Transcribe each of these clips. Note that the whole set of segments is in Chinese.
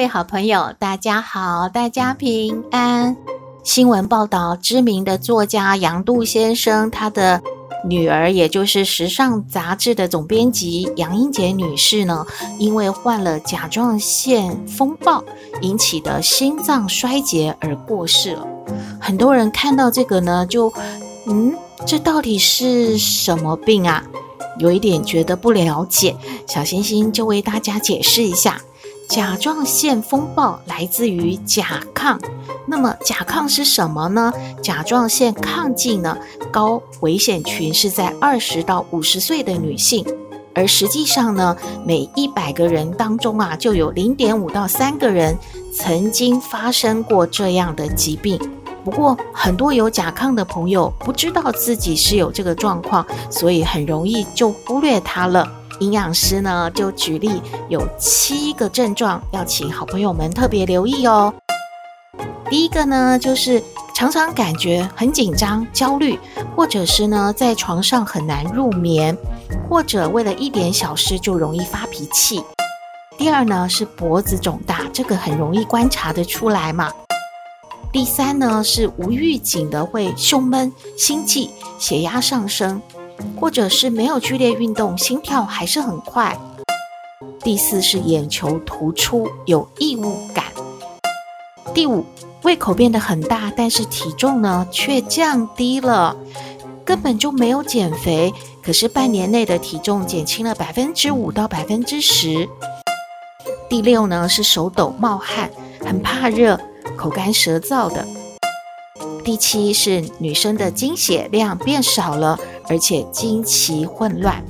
各位好朋友，大家好，大家平安。新闻报道，知名的作家杨渡先生，他的女儿，也就是时尚杂志的总编辑杨英杰女士呢，因为患了甲状腺风暴引起的心脏衰竭而过世了。很多人看到这个呢，就嗯，这到底是什么病啊？有一点觉得不了解。小星星就为大家解释一下。甲状腺风暴来自于甲亢，那么甲亢是什么呢？甲状腺亢进呢，高危险群是在二十到五十岁的女性，而实际上呢，每一百个人当中啊，就有零点五到三个人曾经发生过这样的疾病。不过，很多有甲亢的朋友不知道自己是有这个状况，所以很容易就忽略它了。营养师呢，就举例有七个症状，要请好朋友们特别留意哦。第一个呢，就是常常感觉很紧张、焦虑，或者是呢在床上很难入眠，或者为了一点小事就容易发脾气。第二呢是脖子肿大，这个很容易观察得出来嘛。第三呢是无预警的会胸闷、心悸、血压上升。或者是没有剧烈运动，心跳还是很快。第四是眼球突出，有异物感。第五，胃口变得很大，但是体重呢却降低了，根本就没有减肥，可是半年内的体重减轻了百分之五到百分之十。第六呢是手抖冒汗，很怕热，口干舌燥的。第七是女生的经血量变少了。而且经期混乱，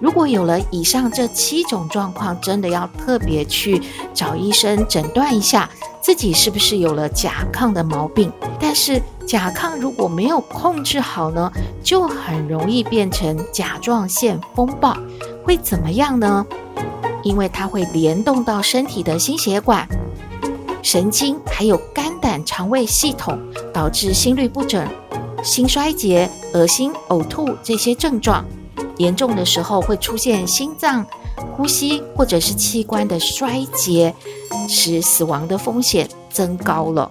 如果有了以上这七种状况，真的要特别去找医生诊断一下，自己是不是有了甲亢的毛病。但是甲亢如果没有控制好呢，就很容易变成甲状腺风暴，会怎么样呢？因为它会联动到身体的心血管、神经，还有肝胆肠胃系统，导致心律不整。心衰竭、恶心、呕吐这些症状，严重的时候会出现心脏、呼吸或者是器官的衰竭，使死亡的风险增高了。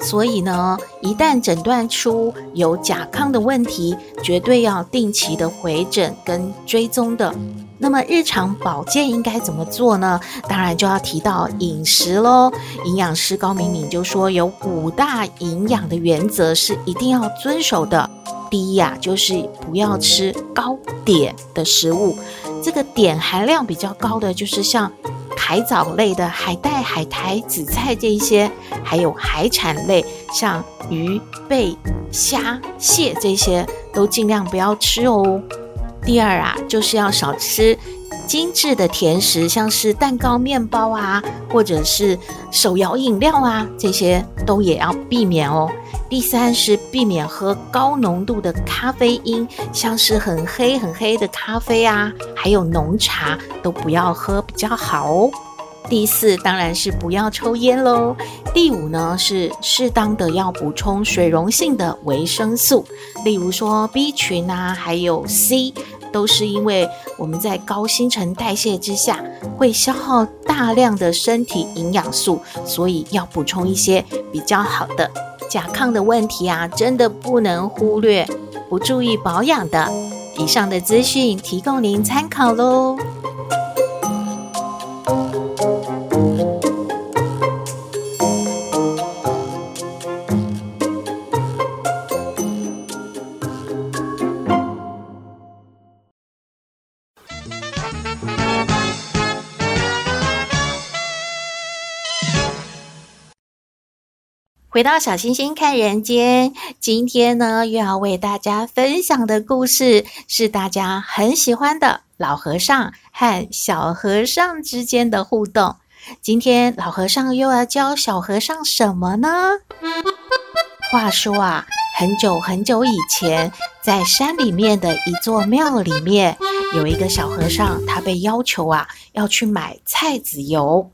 所以呢，一旦诊断出有甲亢的问题，绝对要定期的回诊跟追踪的。那么日常保健应该怎么做呢？当然就要提到饮食喽。营养师高敏敏就说有五大营养的原则是一定要遵守的。第一呀、就是不要吃高碘的食物。这个碘含量比较高的就是像海藻类的海带、海苔、紫菜这一些，还有海产类，像鱼、贝、虾、蟹这些都尽量不要吃哦。第二啊，就是要少吃精致的甜食，像是蛋糕、面包啊，或者是手摇饮料啊，这些都也要避免哦。第三是避免喝高浓度的咖啡因，像是很黑很黑的咖啡啊，还有浓茶都不要喝，比较好哦。第四当然是不要抽烟喽。第五呢是适当的要补充水溶性的维生素，例如说 B 群啊，还有 C。都是因为我们在高新陈代谢之下，会消耗大量的身体营养素，所以要补充一些比较好的。甲亢的问题啊，真的不能忽略，不注意保养的。以上的资讯提供您参考喽。回到小星星看人间，今天呢又要为大家分享的故事是大家很喜欢的老和尚和小和尚之间的互动。今天老和尚又要教小和尚什么呢？话说啊，很久很久以前，在山里面的一座庙里面，有一个小和尚，他被要求啊要去买菜籽油。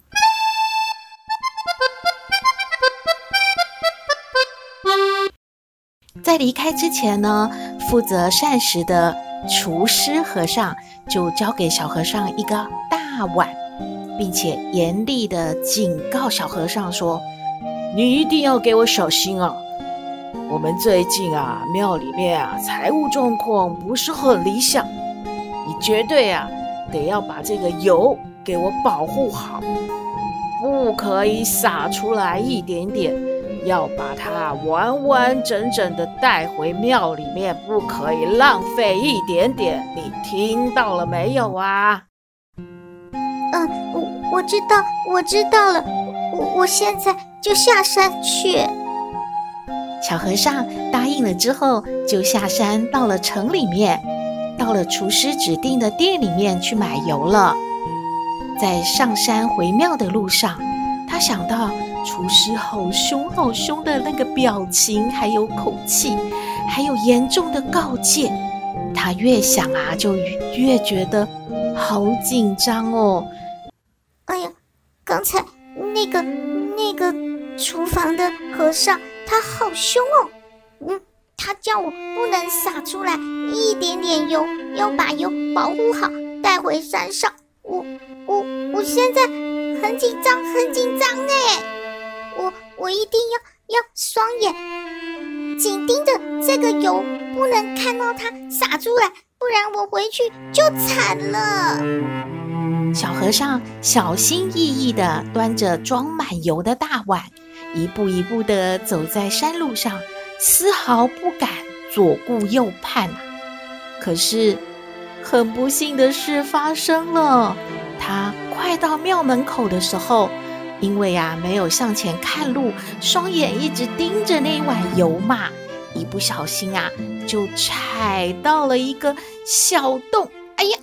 在离开之前呢，负责膳食的厨师和尚就交给小和尚一个大碗，并且严厉地警告小和尚说：“你一定要给我小心啊！我们最近啊，庙里面啊，财务状况不是很理想，你绝对啊，得要把这个油给我保护好，不可以洒出来一点点。”要把它完完整整的带回庙里面，不可以浪费一点点。你听到了没有啊？嗯，我我知道，我知道了。我我现在就下山去。小和尚答应了之后，就下山到了城里面，到了厨师指定的店里面去买油了。在上山回庙的路上，他想到。厨师好凶好凶的那个表情，还有口气，还有严重的告诫，他越想啊，就越觉得好紧张哦。哎呀，刚才那个那个厨房的和尚，他好凶哦。嗯，他叫我不能洒出来一点点油，要把油保护好，带回山上。我我我现在很紧张，很紧张哎。我一定要要双眼紧盯着这个油，不能看到它洒出来，不然我回去就惨了。小和尚小心翼翼地端着装满油的大碗，一步一步地走在山路上，丝毫不敢左顾右盼。可是，很不幸的事发生了，他快到庙门口的时候。因为呀，没有向前看路，双眼一直盯着那一碗油嘛，一不小心啊，就踩到了一个小洞。哎呀，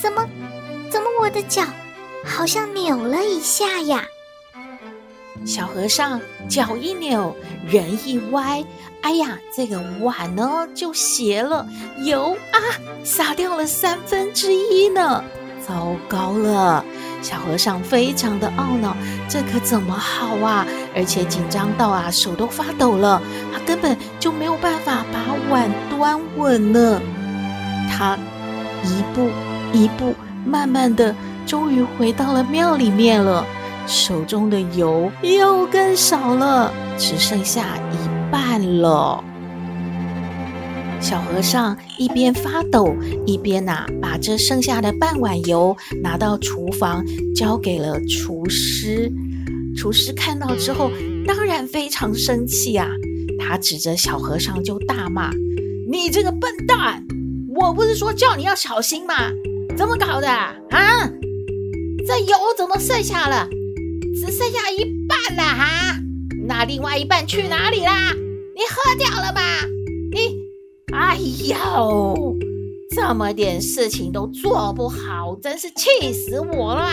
怎么，怎么我的脚好像扭了一下呀？小和尚脚一扭，人一歪，哎呀，这个碗呢就斜了，油啊洒掉了三分之一呢，糟糕了！小和尚非常的懊恼，这可怎么好啊？而且紧张到啊，手都发抖了，他根本就没有办法把碗端稳呢。他一步一步，慢慢的，终于回到了庙里面了。手中的油又更少了，只剩下一半了。小和尚一边发抖，一边呐、啊、把这剩下的半碗油拿到厨房，交给了厨师。厨师看到之后，当然非常生气啊！他指着小和尚就大骂：“你这个笨蛋！我不是说叫你要小心吗？怎么搞的啊？这油怎么剩下了？只剩下一半了哈？那另外一半去哪里啦？你喝掉了吧？你？”哎呦，这么点事情都做不好，真是气死我了！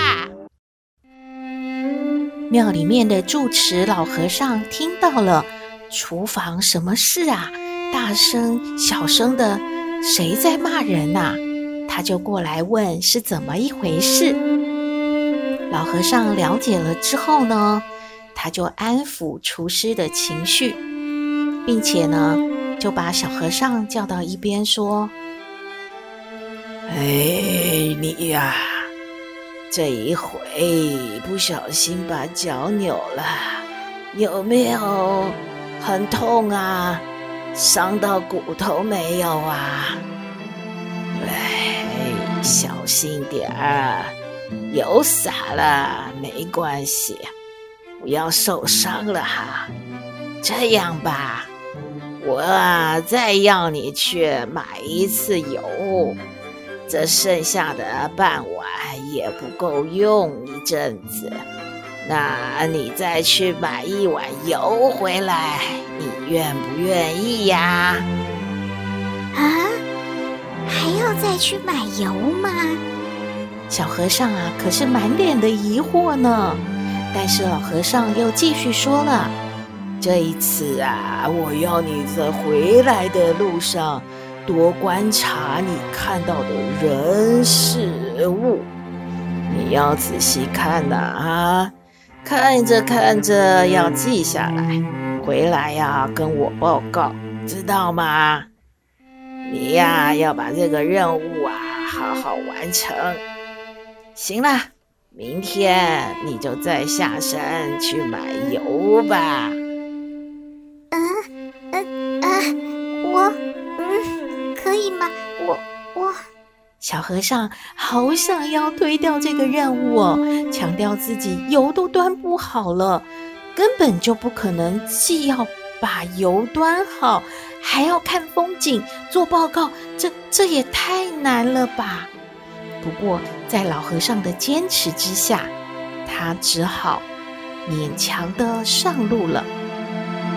庙里面的住持老和尚听到了，厨房什么事啊？大声、小声的，谁在骂人呐？他就过来问是怎么一回事。老和尚了解了之后呢，他就安抚厨师的情绪，并且呢，就把小和尚叫到一边说：“哎，你呀，这一回不小心把脚扭了，有没有很痛啊？伤到骨头没有啊？哎，小心点儿，油洒了没关系，不要受伤了哈。这样吧。”我啊，再要你去买一次油，这剩下的半碗也不够用一阵子。那你再去买一碗油回来，你愿不愿意呀？啊，还要再去买油吗？小和尚啊，可是满脸的疑惑呢。但是老和尚又继续说了：“这一次啊，我要你在回来的路上多观察你看到的人事物，你要仔细看呐啊，看着看着要记下来，回来呀跟我报告，知道吗？你呀要把这个任务啊好好完成。行了。”明天你就再下山去买油吧。小和尚好想要推掉这个任务哦，强调自己油都端不好了，根本就不可能既要把油端好，还要看风景做报告，这这也太难了吧。不过，在老和尚的坚持之下，他只好勉强的上路了。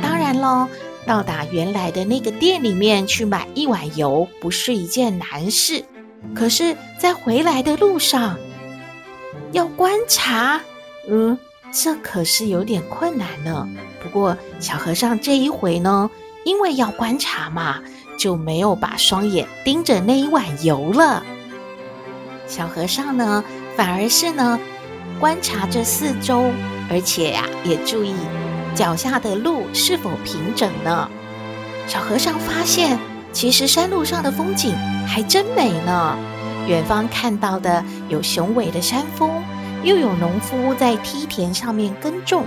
当然喽，到达原来的那个店里面去买一碗油，不是一件难事。可是，在回来的路上要观察，嗯，这可是有点困难呢。不过，小和尚这一回呢，因为要观察嘛，就没有把双眼盯着那一碗油了。小和尚呢，反而是呢，观察着四周，而且呀、也注意脚下的路是否平整呢。小和尚发现，其实山路上的风景还真美呢。远方看到的有雄伟的山峰，又有农夫在梯田上面耕种。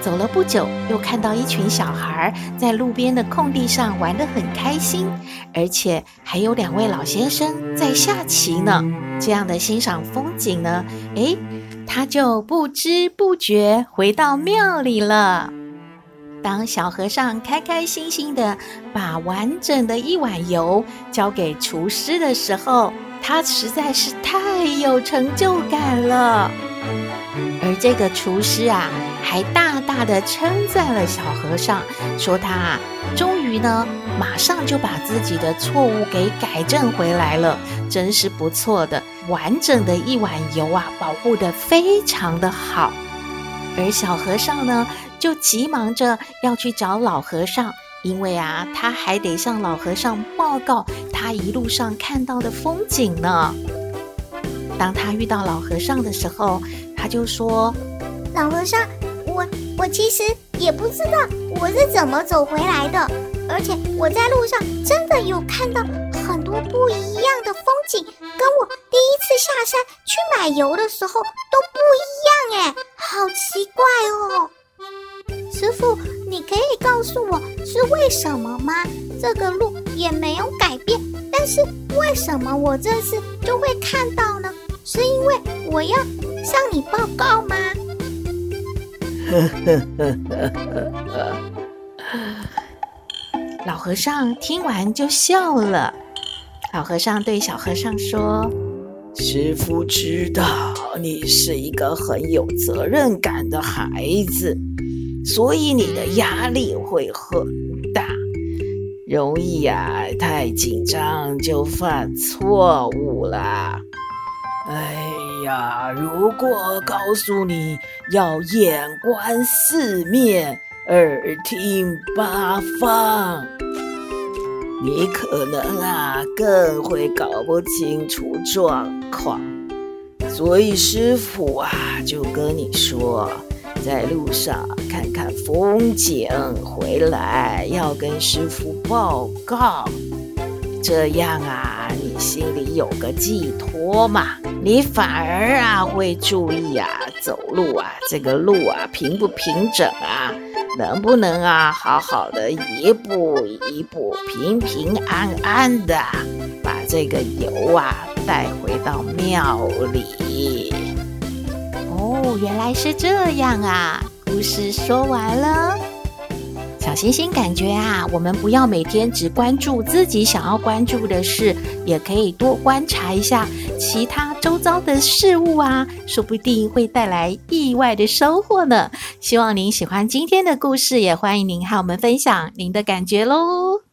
走了不久，又看到一群小孩在路边的空地上玩得很开心，而且还有两位老先生在下棋呢。这样的欣赏风景呢，诶，他就不知不觉回到庙里了。当小和尚开开心心地把完整的一碗油交给厨师的时候，他实在是太有成就感了。而这个厨师啊，还大大的称赞了小和尚，说他啊，终于呢，马上就把自己的错误给改正回来了，真是不错的，完整的一碗油啊，保护得非常的好。而小和尚呢，就急忙着要去找老和尚，因为啊，他还得向老和尚报告他一路上看到的风景呢。当他遇到老和尚的时候，他就说：“老和尚，我我其实也不知道我是怎么走回来的，而且我在路上真的有看到多不一样的风景，跟我第一次下山去买油的时候都不一样哎，好奇怪哦！师傅，你可以告诉我是为什么吗？这个路也没有改变，但是为什么我这次就会看到呢？”是因为我要向你报告吗？呵呵呵呵呵老和尚听完就笑了。老和尚对小和尚说：“师父知道你是一个很有责任感的孩子，所以你的压力会很大，容易呀，太紧张就犯错误了。”哎呀，如果告诉你要眼观四面，耳听八方，你可能啊更会搞不清楚状况。所以师傅啊就跟你说，在路上看看风景，回来要跟师傅报告，这样啊你心里有个寄托嘛。你反而啊会注意啊走路啊这个路啊平不平整啊，能不能啊好好的一步一步平平安安的把这个油啊带回到庙里。哦，原来是这样啊！故事说完了。小星星感觉啊，我们不要每天只关注自己想要关注的事，也可以多观察一下其他周遭的事物啊，说不定会带来意外的收获呢。希望您喜欢今天的故事，也欢迎您和我们分享您的感觉喽。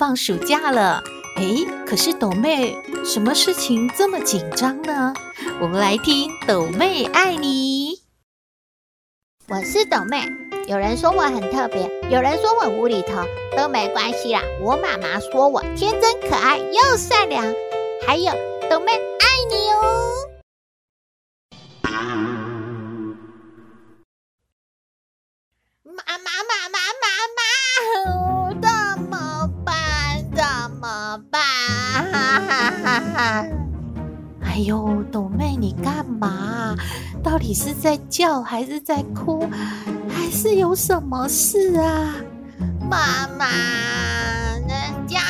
放暑假了。诶，可是抖妹，什么事情这么紧张呢？我们来听抖妹爱你。我是抖妹，有人说我很特别，有人说我无厘头，都没关系啦。我妈妈说我天真可爱又善良，还有抖妹爱你哦。妈妈妈妈妈妈，哈哈哈哈！哎呦，斗妹你干嘛？到底是在叫还是在哭，还是有什么事啊？妈妈，人家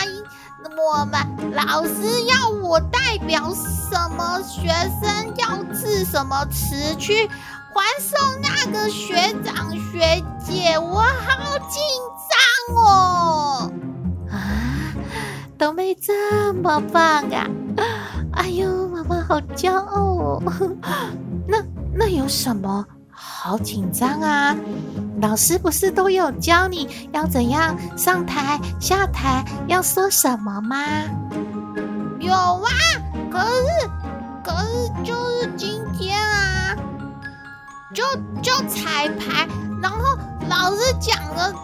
我们老师要我代表什么学生要致什么词去欢送那个学长学姐，我好紧张哦！啊，斗妹这么棒啊！哎呦，妈妈好骄傲哦！那那有什么好紧张啊？老师不是都有教你要怎样上台、下台，要说什么吗？有啊，可是可是就是今天啊，就就彩排，然后老师讲了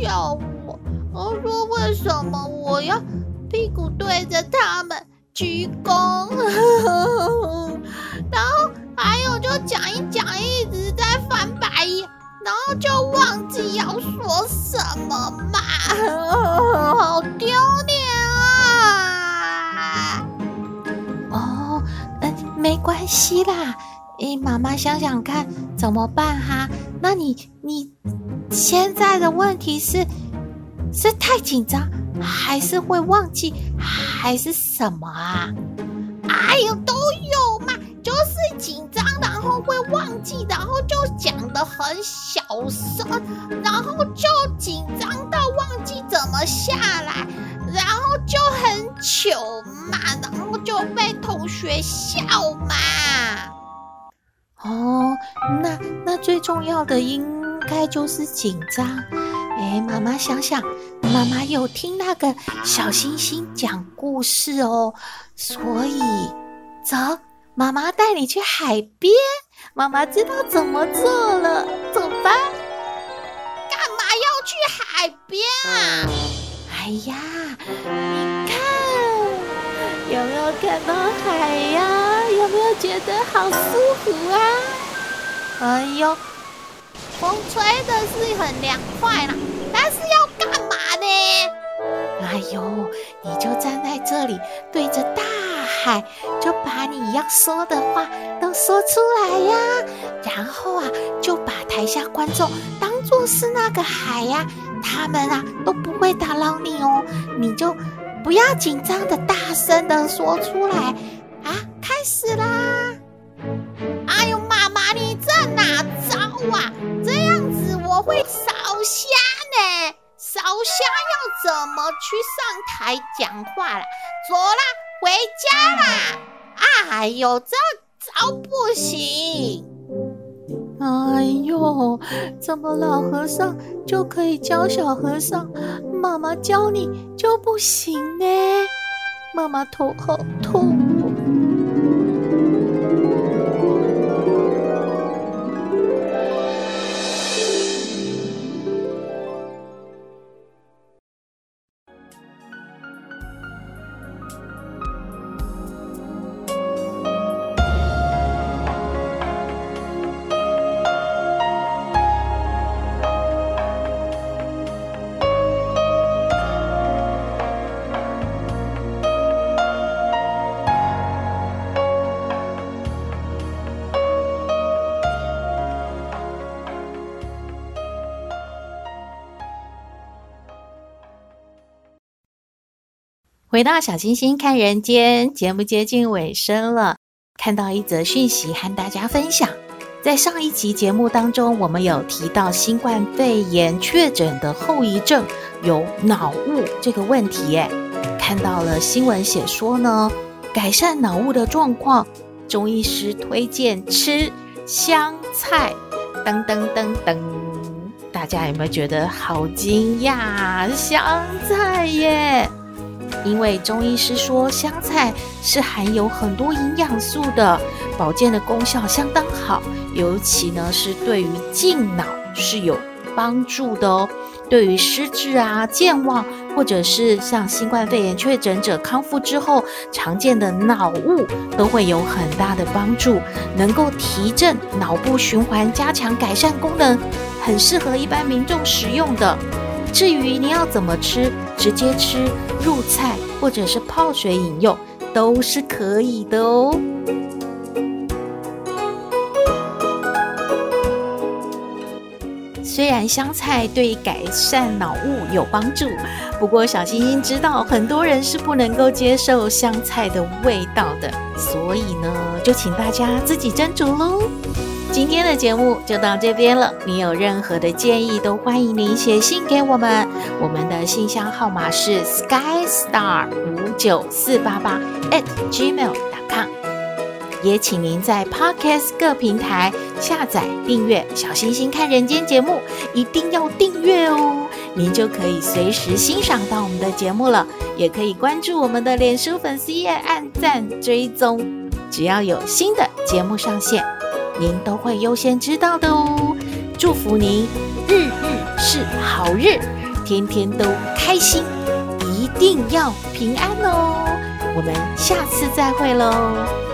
笑我，我说为什么我要屁股对着他们？鞠躬，然后还有就讲一讲，一直在翻白眼，然后就忘记要说什么嘛，好丢脸啊！哦，嗯，没关系啦，诶，妈妈想想看怎么办哈？那你你现在的问题是是太紧张？还是会忘记，还是什么啊？哎呦，都有嘛，就是紧张，然后会忘记，然后就讲得很小声，然后就紧张到忘记怎么下来，然后就很糗嘛，然后就被同学笑嘛。哦，那那最重要的应该就是紧张。哎，妈妈想想。妈妈有听那个小星星讲故事哦，所以走，妈妈带你去海边。妈妈知道怎么做了，走吧。干嘛要去海边啊？哎呀，你看，有没有看到海呀？有没有觉得好舒服啊？哎呦，风吹的是很凉快啦，但是要干嘛呢？哎呦，你就站在这里对着大海，就把你要说的话都说出来呀。然后啊，就把台下观众当做是那个海呀，他们啊都不会打扰你哦。你就不要紧张的大声的说出来啊！开始啦！哎呦，妈妈，你这哪招啊？这样子我会烧瞎呢。烧虾要怎么去上台讲话了？走啦，回家啦！哎呦，这招不行！哎呦，怎么老和尚就可以教小和尚，妈妈教你就不行呢？妈妈头好痛。回到小星星看人间，节目接近尾声了。看到一则讯息和大家分享，在上一集节目当中，我们有提到新冠肺炎确诊的后遗症有脑雾这个问题。哎，看到了新闻写说呢，改善脑雾的状况，中医师推荐吃香菜，噔噔噔噔，大家有没有觉得好惊讶？香菜耶！因为中医师说香菜是含有很多营养素的，保健的功效相当好，尤其呢是对于静脑是有帮助的哦。对于失智啊、健忘，或者是像新冠肺炎确诊者康复之后常见的脑雾，都会有很大的帮助，能够提振脑部循环、加强改善功能，很适合一般民众食用的。至于你要怎么吃，直接吃、入菜或者是泡水饮用，都是可以的哦。虽然香菜对改善脑雾有帮助，不过小星星知道很多人是不能够接受香菜的味道的，所以呢，就请大家自己斟酌喽。今天的节目就到这边了，你有任何的建议都欢迎您写信给我们，我们的信箱号码是 skystar 五九四八八 at gmail.com。也请您在 Podcast 各平台下载订阅《小星星看人间》节目，一定要订阅哦，您就可以随时欣赏到我们的节目了。也可以关注我们的脸书粉丝页，按赞追踪，只要有新的节目上线，您都会优先知道的哦。祝福您日日是好日，天天都开心，一定要平安哦。我们下次再会喽。